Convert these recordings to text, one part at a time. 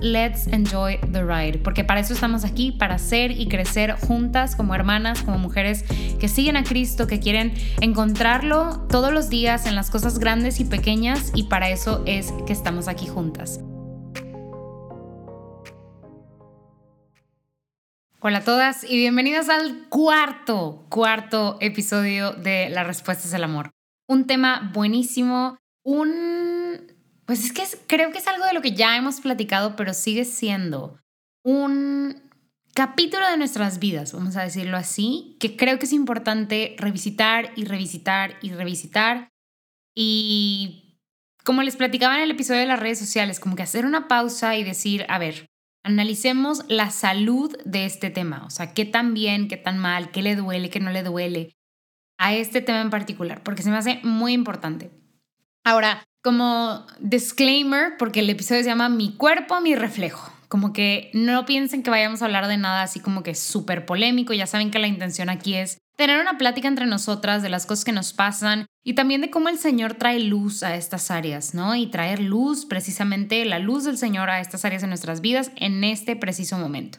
let's enjoy the ride, porque para eso estamos aquí, para ser y crecer juntas como hermanas, como mujeres que siguen a Cristo, que quieren encontrarlo todos los días en las cosas grandes y pequeñas, y para eso es que estamos aquí juntas. Hola a todas y bienvenidas al cuarto, cuarto episodio de La Respuesta es el Amor. Un tema buenísimo, un pues es que creo que es algo de lo que ya hemos platicado, pero sigue siendo un capítulo de nuestras vidas, vamos a decirlo así, que creo que es importante revisitar y revisitar y revisitar. Y como les platicaba en el episodio de las redes sociales, como que hacer una pausa y decir, a ver, analicemos la salud de este tema, o sea, qué tan bien, qué tan mal, qué le duele, qué no le duele a este tema en particular, porque se me hace muy importante. Ahora, como disclaimer, porque el episodio se llama Mi cuerpo, mi reflejo. Como que no piensen que vayamos a hablar de nada así como que súper polémico. Ya saben que la intención aquí es tener una plática entre nosotras de las cosas que nos pasan y también de cómo el Señor trae luz a estas áreas, ¿no? Y traer luz, precisamente la luz del Señor a estas áreas de nuestras vidas en este preciso momento.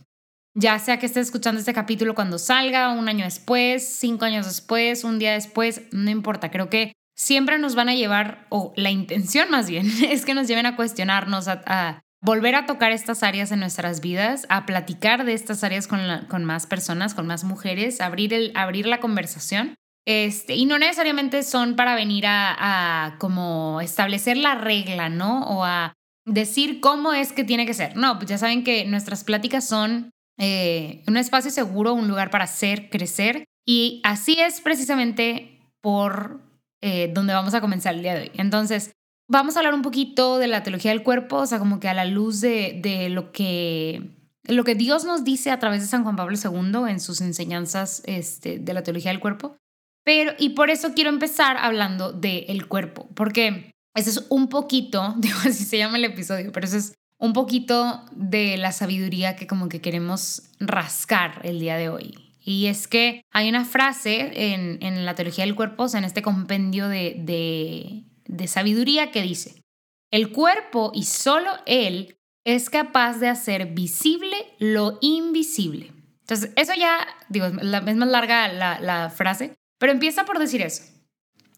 Ya sea que estés escuchando este capítulo cuando salga, un año después, cinco años después, un día después, no importa. Creo que siempre nos van a llevar, o la intención más bien, es que nos lleven a cuestionarnos, a, volver a tocar estas áreas en nuestras vidas, a platicar de estas áreas con, más personas, con más mujeres, abrir, el, abrir la conversación. Este, y no necesariamente son para venir a, como establecer la regla, ¿no? O a decir cómo es que tiene que ser. No, pues ya saben que nuestras pláticas son eh, un espacio seguro, un lugar para ser, crecer. Y así es precisamente por eh, donde vamos a comenzar el día de hoy. Entonces, vamos a hablar un poquito de la teología del cuerpo, o sea, como que a la luz de, de lo que lo que Dios nos dice a través de San Juan Pablo II en sus enseñanzas este, de la teología del cuerpo. Pero, y por eso quiero empezar hablando del cuerpo, porque ese es un poquito, digo así se llama el episodio, pero eso es un poquito de la sabiduría que como que queremos rascar el día de hoy. Y es que hay una frase en, la teología del cuerpo, o sea, en este compendio de, de sabiduría que dice, el cuerpo y solo él es capaz de hacer visible lo invisible. Entonces, eso ya, digo, la, es más larga la, frase, pero empieza por decir eso.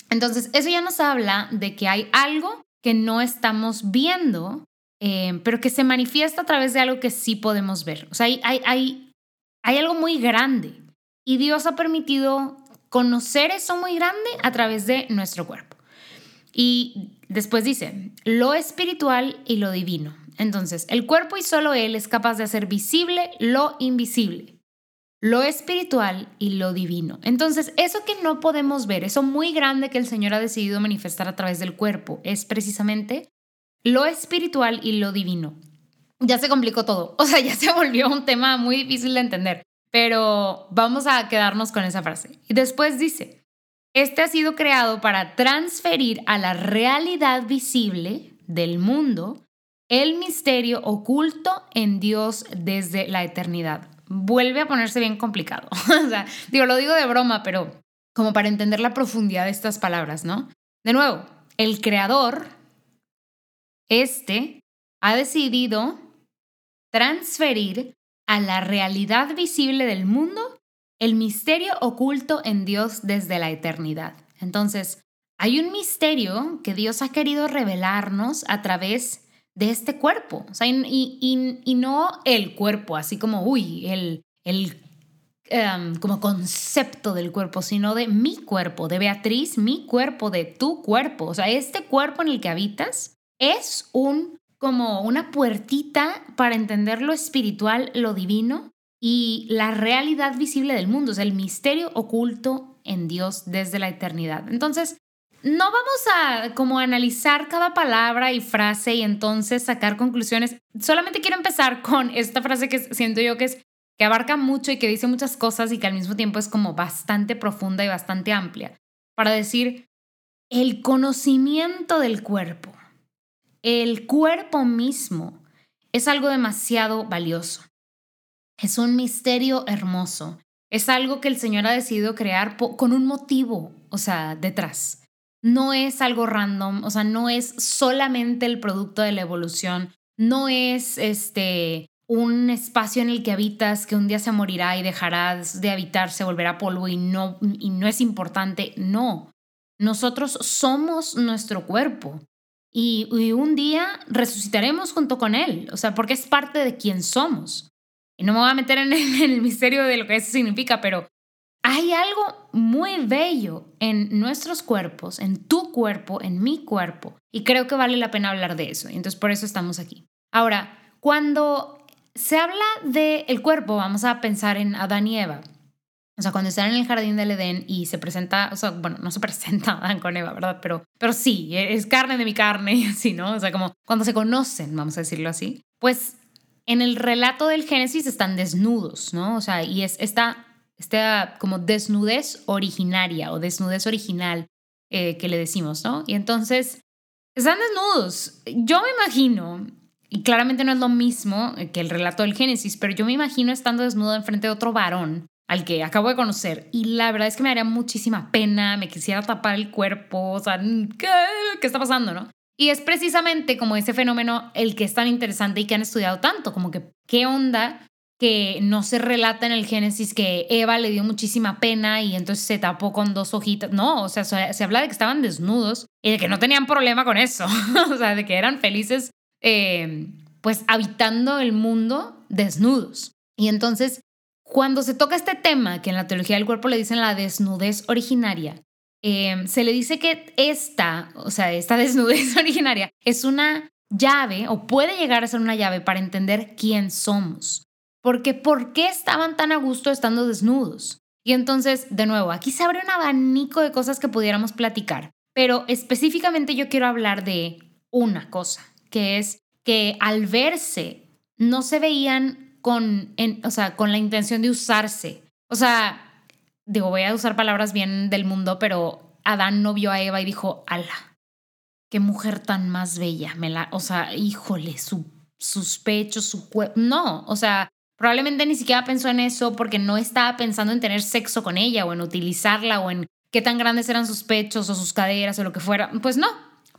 Entonces, eso ya nos habla de que hay algo que no estamos viendo, eh, pero que se manifiesta a través de algo que sí podemos ver. O sea, hay, hay algo muy grande y Dios ha permitido conocer eso muy grande a través de nuestro cuerpo. Y después dice, lo espiritual y lo divino. Entonces, el cuerpo y solo Él es capaz de hacer visible lo invisible, lo espiritual y lo divino. Entonces, eso que no podemos ver, eso muy grande que el Señor ha decidido manifestar a través del cuerpo, es precisamente lo espiritual y lo divino ya se complicó todo. O sea, ya se volvió un tema muy difícil de entender. Pero vamos a quedarnos con esa frase. Y después dice, este ha sido creado para transferir a la realidad visible del mundo el misterio oculto en Dios desde la eternidad. Vuelve a ponerse bien complicado. o sea, digo, lo digo de broma, pero como para entender la profundidad de estas palabras, ¿no? De nuevo, el creador, este, ha decidido transferir a la realidad visible del mundo el misterio oculto en Dios desde la eternidad. Entonces, hay un misterio que Dios ha querido revelarnos a través de este cuerpo. O sea, y, no el cuerpo, así como, uy, el, el em, como concepto del cuerpo, sino de mi cuerpo, de Beatriz, mi cuerpo, de tu cuerpo. O sea, este cuerpo en el que habitas es un como una puertita para entender lo espiritual, lo divino y la realidad visible del mundo, o sea, el misterio oculto en Dios desde la eternidad. Entonces, no vamos a como analizar cada palabra y frase y entonces sacar conclusiones. Solamente quiero empezar con esta frase que siento yo que es que abarca mucho y que dice muchas cosas y que al mismo tiempo es como bastante profunda y bastante amplia para decir el conocimiento del cuerpo. El cuerpo mismo es algo demasiado valioso. Es un misterio hermoso. Es algo que el Señor ha decidido crear con un motivo, o sea, detrás. No es algo random, o sea, no es solamente el producto de la evolución, no es este un espacio en el que habitas que un día se morirá y dejarás de habitar, se volverá polvo y no, y no es importante. No, nosotros somos nuestro cuerpo y, un día resucitaremos junto con Él, o sea, porque es parte de quien somos. Y no me voy a meter en el, misterio de lo que eso significa, pero hay algo muy bello en nuestros cuerpos, en tu cuerpo, en mi cuerpo, y creo que vale la pena hablar de eso. Y entonces por eso estamos aquí. Ahora, cuando se habla del cuerpo, vamos a pensar en Adán y Eva. O sea, cuando están en el jardín del Edén y se presenta, o sea, bueno, no se presenta Adán con Eva, ¿verdad? Pero, pero sí, es carne de mi carne y así, ¿no? O sea, como cuando se conocen, vamos a decirlo así, pues en el relato del Génesis están desnudos, ¿no? O sea, y es esta, esta como desnudez originaria o desnudez original eh, que le decimos, ¿no? Y entonces, están desnudos. Yo me imagino, y claramente no es lo mismo que el relato del Génesis, pero yo me imagino estando desnudo enfrente de otro varón al que acabo de conocer y la verdad es que me daría muchísima pena, me quisiera tapar el cuerpo, o sea, ¿qué, ¿Qué, está pasando, no? Y es precisamente como ese fenómeno el que es tan interesante y que han estudiado tanto, como que qué onda que no se relata en el Génesis que Eva le dio muchísima pena y entonces se tapó con dos hojitas. No, o sea, se habla de que estaban desnudos y de que no tenían problema con eso, o sea, de que eran felices eh, pues habitando el mundo desnudos. Y entonces cuando se toca este tema, que en la teología del cuerpo le dicen la desnudez originaria, em, se le dice que esta, o sea, esta desnudez originaria es una llave o puede llegar a ser una llave para entender quién somos. Porque ¿por qué estaban tan a gusto estando desnudos? Y entonces, de nuevo, aquí se abre un abanico de cosas que pudiéramos platicar, pero específicamente yo quiero hablar de una cosa, que es que al verse no se veían con, o sea, con la intención de usarse. O sea, digo, voy a usar palabras bien del mundo, pero Adán no vio a Eva y dijo, ala, qué mujer tan más bella. Me la, o sea, híjole, su, sus pechos, su cuerpo. No, o sea, probablemente ni siquiera pensó en eso porque no estaba pensando en tener sexo con ella o en utilizarla o en qué tan grandes eran sus pechos o sus caderas o lo que fuera. Pues no,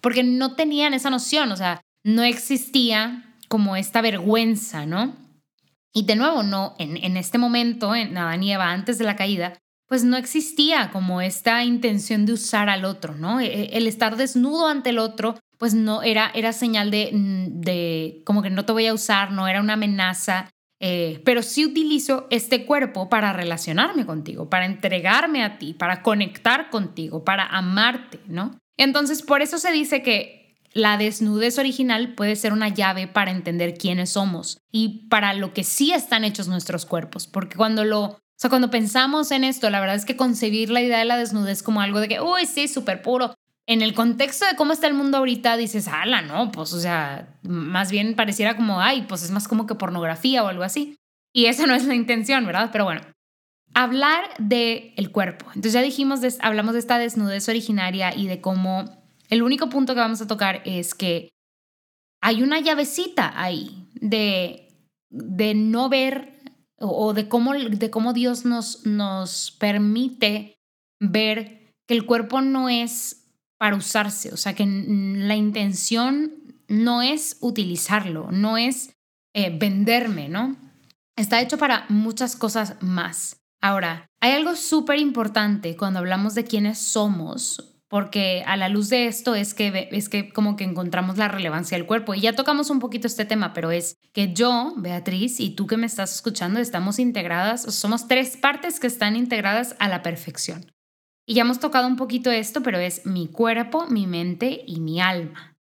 porque no tenían esa noción, o sea, no existía como esta vergüenza, ¿no? Y de nuevo, no, en, este momento, en Adán y Eva, antes de la caída, pues no existía como esta intención de usar al otro, ¿no? E, e, el estar desnudo ante el otro, pues no era, era señal de, de como que no te voy a usar, no era una amenaza, eh, pero sí utilizo este cuerpo para relacionarme contigo, para entregarme a ti, para conectar contigo, para amarte, ¿no? Entonces, por eso se dice que la desnudez original puede ser una llave para entender quiénes somos y para lo que sí están hechos nuestros cuerpos, porque cuando lo, o sea, cuando pensamos en esto, la verdad es que concebir la idea de la desnudez como algo de que, uy, sí, súper puro, en el contexto de cómo está el mundo ahorita, dices, ala, no, pues, o sea, más bien pareciera como, ay, pues es más como que pornografía o algo así. Y esa no es la intención, ¿verdad? Pero bueno, hablar del el cuerpo. Entonces ya dijimos, hablamos de esta desnudez originaria y de cómo el único punto que vamos a tocar es que hay una llavecita ahí de, de no ver o de cómo, de cómo Dios nos, nos permite ver que el cuerpo no es para usarse, o sea, que la intención no es utilizarlo, no es eh, venderme, ¿no? Está hecho para muchas cosas más. Ahora, hay algo súper importante cuando hablamos de quiénes somos porque a la luz de esto es que, es que como que encontramos la relevancia del cuerpo. Y ya tocamos un poquito este tema, pero es que yo, Beatriz, y tú que me estás escuchando, estamos integradas, somos tres partes que están integradas a la perfección. Y ya hemos tocado un poquito esto, pero es mi cuerpo, mi mente y mi alma.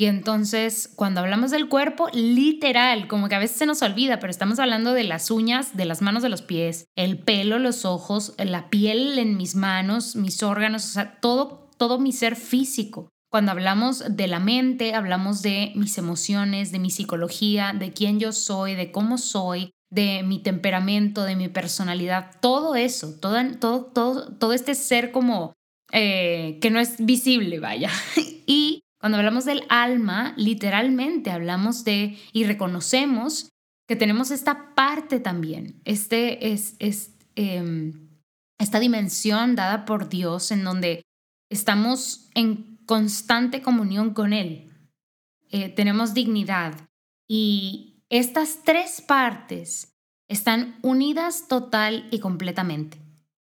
Y entonces, cuando hablamos del cuerpo, literal, como que a veces se nos olvida, pero estamos hablando de las uñas, de las manos de los pies, el pelo, los ojos, la piel en mis manos, mis órganos, o sea, todo, todo mi ser físico. Cuando hablamos de la mente, hablamos de mis emociones, de mi psicología, de quién yo soy, de cómo soy, de mi temperamento, de mi personalidad, todo eso, todo, todo, todo, todo este ser como eh, que no es visible, vaya. y cuando hablamos del alma, literalmente hablamos de y reconocemos que tenemos esta parte también, este es, es em, esta dimensión dada por Dios en donde estamos en constante comunión con Él, eh, tenemos dignidad y estas tres partes están unidas total y completamente.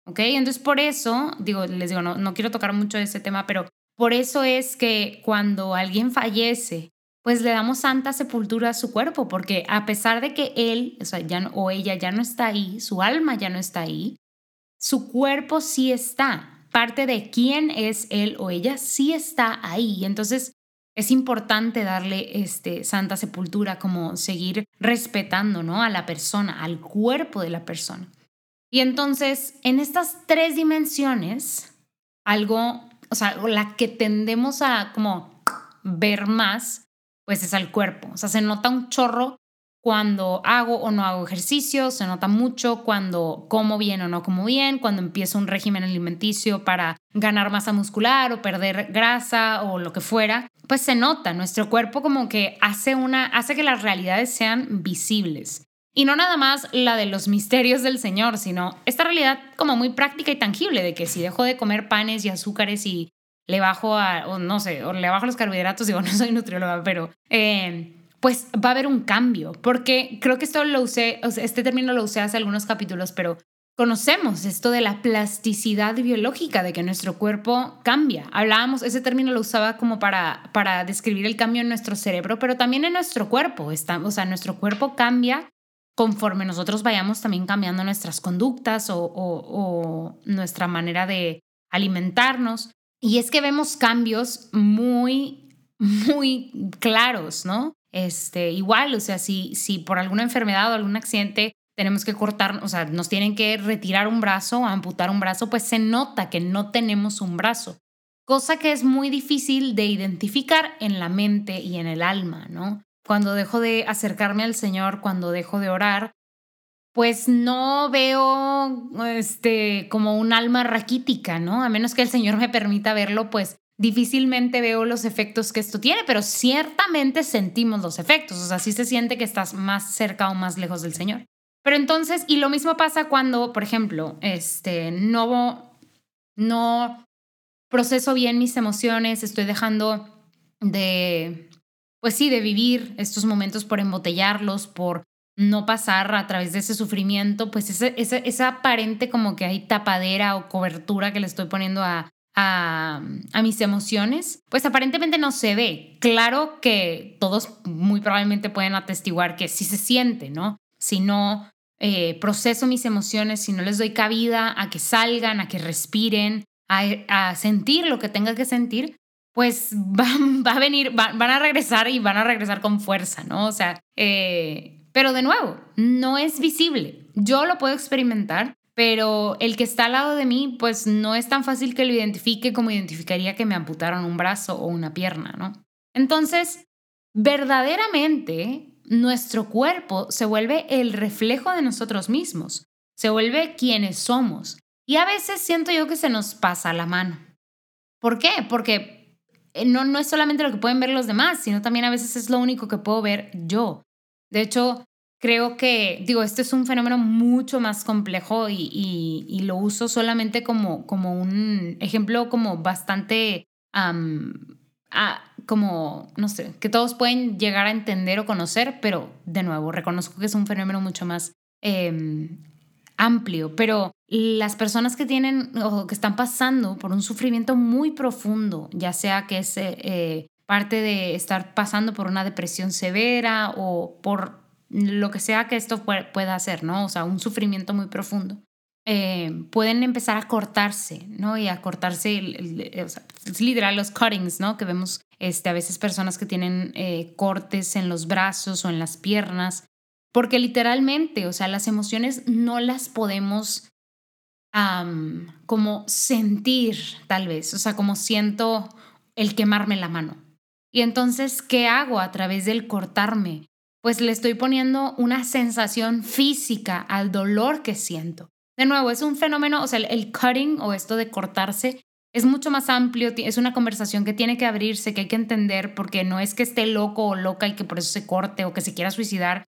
¿Ok? Entonces por eso, digo, les digo, no, no quiero tocar mucho ese tema, pero por eso es que cuando alguien fallece, pues le damos santa sepultura a su cuerpo, porque a pesar de que él o, sea, ya, o ella ya no está ahí, su alma ya no está ahí, su cuerpo sí está. Parte de quién es él o ella sí está ahí. Entonces es importante darle este, santa sepultura, como seguir respetando ¿no? a la persona, al cuerpo de la persona. Y entonces, en estas tres dimensiones, algo o sea, la que tendemos a como ver más, pues es al cuerpo. O sea, se nota un chorro cuando hago o no hago ejercicio, se nota mucho cuando como bien o no como bien, cuando empiezo un régimen alimenticio para ganar masa muscular o perder grasa o lo que fuera, pues se nota, nuestro cuerpo como que hace una hace que las realidades sean visibles. Y no nada más la de los misterios del Señor, sino esta realidad como muy práctica y tangible de que si dejo de comer panes y azúcares y le bajo a, o no sé, o le bajo los carbohidratos, digo, no soy nutrióloga, pero eh, pues va a haber un cambio, porque creo que esto lo usé, este término lo usé hace algunos capítulos, pero conocemos esto de la plasticidad biológica, de que nuestro cuerpo cambia. Hablábamos, ese término lo usaba como para, para describir el cambio en nuestro cerebro, pero también en nuestro cuerpo. Está, o sea, nuestro cuerpo cambia conforme nosotros vayamos también cambiando nuestras conductas o, nuestra manera de alimentarnos. Y es que vemos cambios muy, muy claros, ¿no? Este, igual, o sea, si, si por alguna enfermedad o algún accidente tenemos que cortar, o sea, nos tienen que retirar un brazo, amputar un brazo, pues se nota que no tenemos un brazo, cosa que es muy difícil de identificar en la mente y en el alma, ¿no? cuando dejo de acercarme al Señor, cuando dejo de orar, pues no veo este como un alma raquítica, ¿no? A menos que el Señor me permita verlo, pues difícilmente veo los efectos que esto tiene, pero ciertamente sentimos los efectos, o sea, sí se siente que estás más cerca o más lejos del Señor. Pero entonces, y lo mismo pasa cuando, por ejemplo, este, no, no proceso bien mis emociones, estoy dejando de pues sí, de vivir estos momentos por embotellarlos, por no pasar a través de ese sufrimiento, pues esa aparente como que hay tapadera o cobertura que le estoy poniendo a, a, mis emociones, pues aparentemente no se ve. Claro que todos muy probablemente pueden atestiguar que sí se siente, ¿no? Si no eh, proceso mis emociones, si no les doy cabida a que salgan, a que respiren, a, sentir lo que tenga que sentir, pues va, a venir, van a regresar y van a regresar con fuerza, ¿no? O sea, eh, pero de nuevo, no es visible. Yo lo puedo experimentar, pero el que está al lado de mí, pues no es tan fácil que lo identifique como identificaría que me amputaron un brazo o una pierna, ¿no? Entonces, verdaderamente, nuestro cuerpo se vuelve el reflejo de nosotros mismos, se vuelve quienes somos. Y a veces siento yo que se nos pasa la mano. ¿Por qué? Porque eh, no, no es solamente lo que pueden ver los demás, sino también a veces es lo único que puedo ver yo. De hecho, creo que, digo, este es un fenómeno mucho más complejo y, y, lo uso solamente como, como un ejemplo como bastante, como, no sé, que todos pueden llegar a entender o conocer, pero de nuevo, reconozco que es un fenómeno mucho más em, amplio, pero las personas que tienen o que están pasando por un sufrimiento muy profundo, ya sea que es eh, eh, parte de estar pasando por una depresión severa o por lo que sea que esto pueda hacer, ¿no? O sea, un sufrimiento muy profundo. Eh, pueden empezar a cortarse, ¿no? Y a cortarse, o sea, es literal los cuttings, ¿no? Que vemos este, a veces personas que tienen cortes en los brazos o en las piernas porque literalmente, o sea, las emociones no las podemos como sentir, tal vez, o sea, como siento el quemarme la mano. Y entonces, ¿qué hago a través del cortarme? Pues le estoy poniendo una sensación física al dolor que siento. De nuevo, es un fenómeno, o sea, el cutting o esto de cortarse es mucho más amplio, es una conversación que tiene que abrirse, que hay que entender, porque no es que esté loco o loca y que por eso se corte o que se quiera suicidar,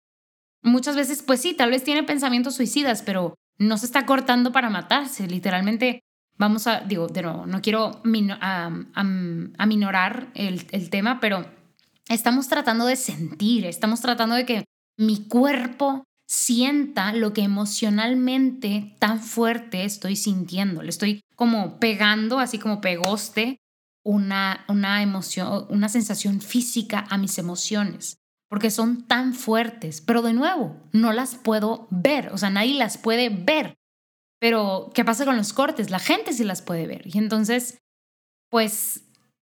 muchas veces, pues sí, tal vez tiene pensamientos suicidas, pero no se está cortando para matarse. Literalmente, vamos a, digo, de no quiero aminorar el tema, pero estamos tratando de sentir, estamos tratando de que mi cuerpo sienta lo que emocionalmente tan fuerte estoy sintiendo. Le estoy como pegando, así como pegoste, una, una emoción, una sensación física a mis emociones porque son tan fuertes, pero de nuevo, no las puedo ver, o sea, nadie las puede ver. Pero, ¿qué pasa con los cortes? La gente sí las puede ver. Y entonces, pues,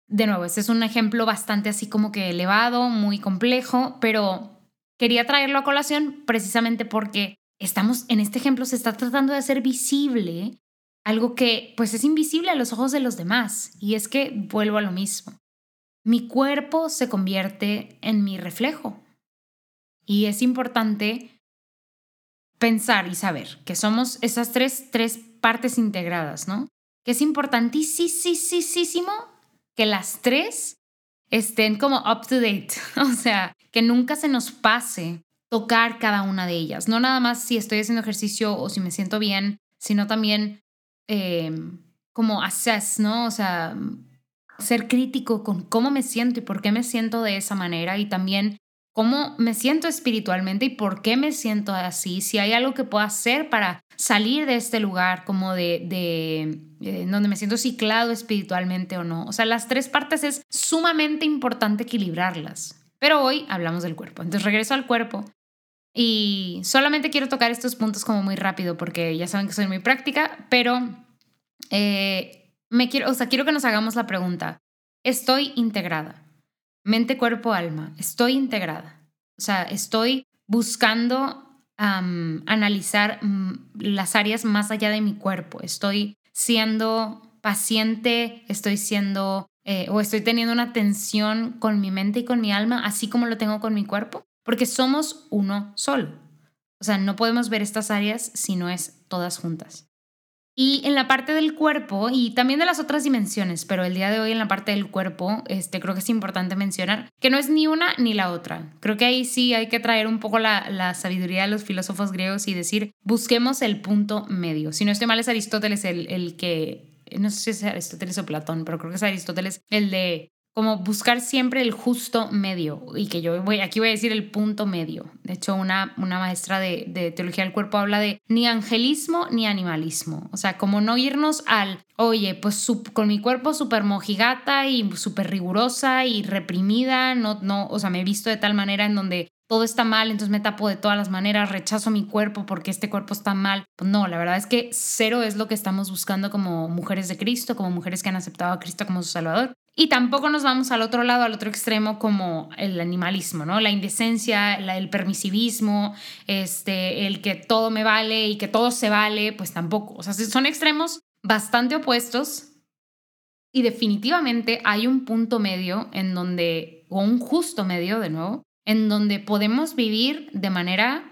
de nuevo, este es un ejemplo bastante así como que elevado, muy complejo, pero quería traerlo a colación precisamente porque estamos, en este ejemplo se está tratando de hacer visible algo que pues es invisible a los ojos de los demás. Y es que vuelvo a lo mismo mi cuerpo se convierte en mi reflejo. Y es importante pensar y saber que somos esas tres, tres partes integradas, ¿no? Que es importantísimo que las tres estén como up to date, o sea, que nunca se nos pase tocar cada una de ellas, no nada más si estoy haciendo ejercicio o si me siento bien, sino también eh, como assess, ¿no? O sea, ser crítico con cómo me siento y por qué me siento de esa manera y también cómo me siento espiritualmente y por qué me siento así, si hay algo que puedo hacer para salir de este lugar como de, de, eh, donde me siento ciclado espiritualmente o no. O sea, las tres partes es sumamente importante equilibrarlas. Pero hoy hablamos del cuerpo. Entonces regreso al cuerpo y solamente quiero tocar estos puntos como muy rápido porque ya saben que soy muy práctica, pero eh, me quiero, o sea, quiero que nos hagamos la pregunta. Estoy integrada. Mente, cuerpo, alma. Estoy integrada. O sea, estoy buscando analizar mm, las áreas más allá de mi cuerpo. Estoy siendo paciente, estoy siendo eh, o estoy teniendo una tensión con mi mente y con mi alma, así como lo tengo con mi cuerpo, porque somos uno solo. O sea, no podemos ver estas áreas si no es todas juntas. Y en la parte del cuerpo y también de las otras dimensiones, pero el día de hoy en la parte del cuerpo, este, creo que es importante mencionar que no es ni una ni la otra. Creo que ahí sí hay que traer un poco la, la sabiduría de los filósofos griegos y decir, busquemos el punto medio. Si no estoy mal, es Aristóteles el, el que no sé si es Aristóteles o Platón, pero creo que es Aristóteles el de como buscar siempre el justo medio y que yo voy, aquí voy a decir el punto medio. De hecho, una, una maestra de, teología del cuerpo habla de ni angelismo ni animalismo. O sea, como no irnos al, oye, pues con mi cuerpo súper mojigata y súper rigurosa y reprimida, no, no, o sea, me he visto de tal manera en donde todo está mal, entonces me tapo de todas las maneras, rechazo mi cuerpo porque este cuerpo está mal. Pues no, la verdad es que cero es lo que estamos buscando como mujeres de Cristo, como mujeres que han aceptado a Cristo como su Salvador. Y tampoco nos vamos al otro lado, al otro extremo, como el animalismo, ¿no? La indecencia, el permisivismo, este, el que todo me vale y que todo se vale, pues tampoco. O sea, son extremos bastante opuestos y definitivamente hay un punto medio en donde, o un justo medio, de nuevo, en donde podemos vivir de manera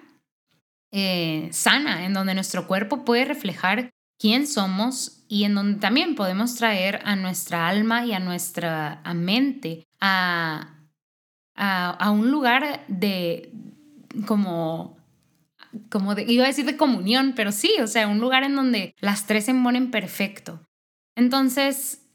eh, sana, en donde nuestro cuerpo puede reflejar quién somos y en donde también podemos traer a nuestra alma y a nuestra mente a, a, un lugar de como como de, iba a decir de comunión, pero sí, o sea, un lugar en donde las tres se ponen perfecto. Entonces,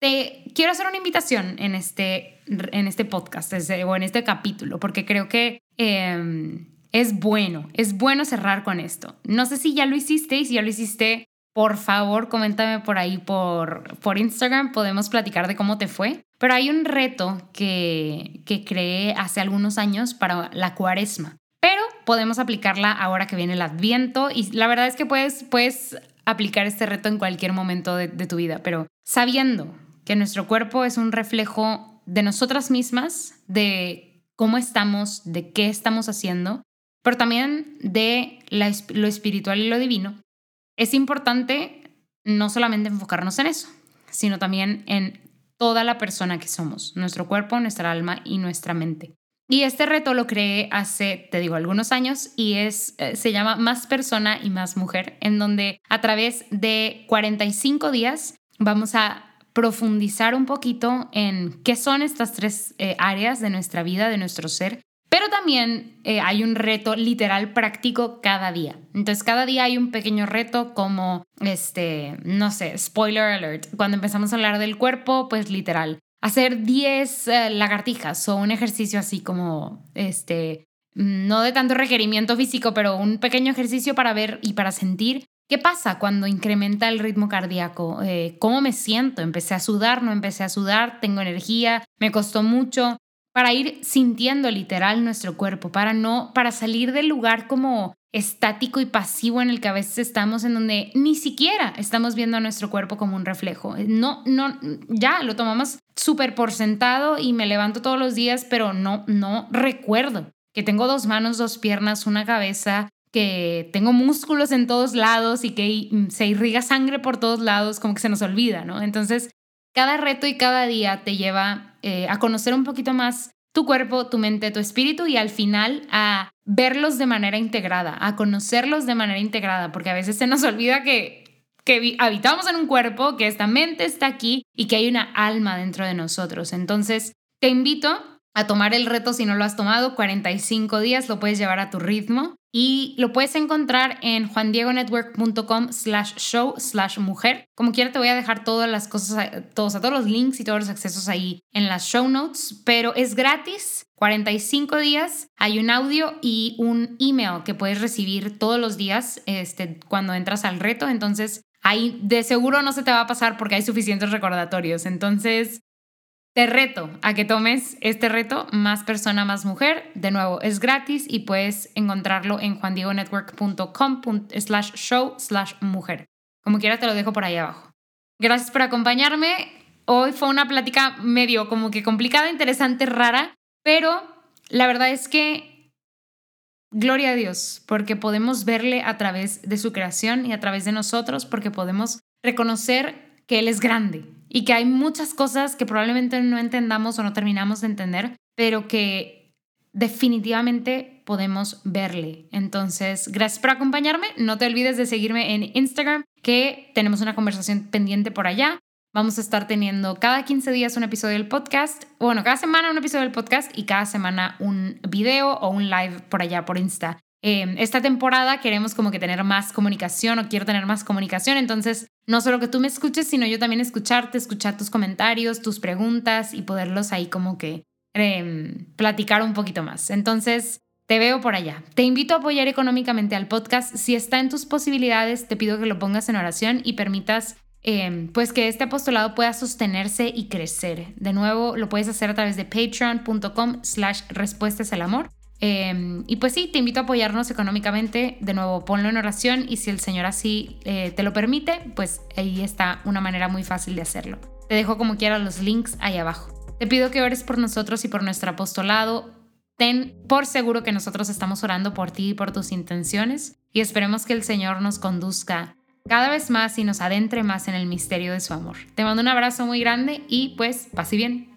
te quiero hacer una invitación en este, en este podcast o en este capítulo, porque creo que em, es bueno, es bueno cerrar con esto. No sé si ya lo hiciste y si ya lo hiciste, por favor, coméntame por ahí por, por Instagram, podemos platicar de cómo te fue. Pero hay un reto que, que creé hace algunos años para la cuaresma, pero podemos aplicarla ahora que viene el adviento y la verdad es que puedes, puedes aplicar este reto en cualquier momento de, tu vida, pero sabiendo que nuestro cuerpo es un reflejo de nosotras mismas, de cómo estamos, de qué estamos haciendo, pero también de lo espiritual y lo divino, es importante no solamente enfocarnos en eso, sino también en toda la persona que somos, nuestro cuerpo, nuestra alma y nuestra mente. Y este reto lo creé hace, te digo, algunos años y es, eh, se llama Más persona y más mujer, en donde a través de 45 días vamos a profundizar un poquito en qué son estas tres eh, áreas de nuestra vida, de nuestro ser, pero también eh, hay un reto literal práctico cada día. Entonces, cada día hay un pequeño reto como, este, no sé, spoiler alert. Cuando empezamos a hablar del cuerpo, pues literal, hacer 10 eh, lagartijas o un ejercicio así como, este, no de tanto requerimiento físico, pero un pequeño ejercicio para ver y para sentir ¿Qué pasa cuando incrementa el ritmo cardíaco? Eh, ¿Cómo me siento? ¿Empecé a sudar? ¿No empecé a sudar? ¿Tengo energía? ¿Me costó mucho? Para ir sintiendo literal nuestro cuerpo, para no, para salir del lugar como estático y pasivo en el que a veces estamos, en donde ni siquiera estamos viendo a nuestro cuerpo como un reflejo. No, no, ya lo tomamos súper por sentado y me levanto todos los días, pero no, no recuerdo que tengo dos manos, dos piernas, una cabeza, que tengo músculos en todos lados y que se irriga sangre por todos lados, como que se nos olvida, ¿no? Entonces, cada reto y cada día te lleva eh, a conocer un poquito más tu cuerpo, tu mente, tu espíritu y al final a verlos de manera integrada, a conocerlos de manera integrada, porque a veces se nos olvida que, que habitamos en un cuerpo, que esta mente está aquí y que hay una alma dentro de nosotros. Entonces, te invito a tomar el reto si no lo has tomado, 45 días, lo puedes llevar a tu ritmo y lo puedes encontrar en juandiegonetwork.com slash show slash mujer. Como quiera te voy a dejar todas las cosas, todos, a todos los links y todos los accesos ahí en las show notes, pero es gratis. 45 días, hay un audio y un email que puedes recibir todos los días este, cuando entras al reto. Entonces, ahí de seguro no se te va a pasar porque hay suficientes recordatorios. Entonces, te reto a que tomes este reto, más persona, más mujer. De nuevo, es gratis y puedes encontrarlo en juandiegonetwork.com slash show slash mujer. Como quiera, te lo dejo por ahí abajo. Gracias por acompañarme. Hoy fue una plática medio como que complicada, interesante, rara, pero la verdad es que gloria a Dios, porque podemos verle a través de su creación y a través de nosotros, porque podemos reconocer que Él es grande, y que hay muchas cosas que probablemente no entendamos o no terminamos de entender, pero que definitivamente podemos verle. Entonces, gracias por acompañarme. No te olvides de seguirme en Instagram, que tenemos una conversación pendiente por allá. Vamos a estar teniendo cada 15 días un episodio del podcast, bueno, cada semana un episodio del podcast y cada semana un video o un live por allá por Insta. Em, esta temporada queremos como que tener más comunicación o quiero tener más comunicación, entonces no solo que tú me escuches, sino yo también escucharte, escuchar tus comentarios, tus preguntas y poderlos ahí como que em, platicar un poquito más. Entonces, te veo por allá. Te invito a apoyar económicamente al podcast. Si está en tus posibilidades, te pido que lo pongas en oración y permitas em, pues que este apostolado pueda sostenerse y crecer. De nuevo, lo puedes hacer a través de patreon.com slash respuestas al amor. Em, y pues sí, te invito a apoyarnos económicamente. De nuevo, ponlo en oración y si el Señor así eh, te lo permite, pues ahí está una manera muy fácil de hacerlo. Te dejo como quiera los links ahí abajo. Te pido que ores por nosotros y por nuestro apostolado. Ten por seguro que nosotros estamos orando por ti y por tus intenciones y esperemos que el Señor nos conduzca cada vez más y nos adentre más en el misterio de su amor. Te mando un abrazo muy grande y pues pase bien.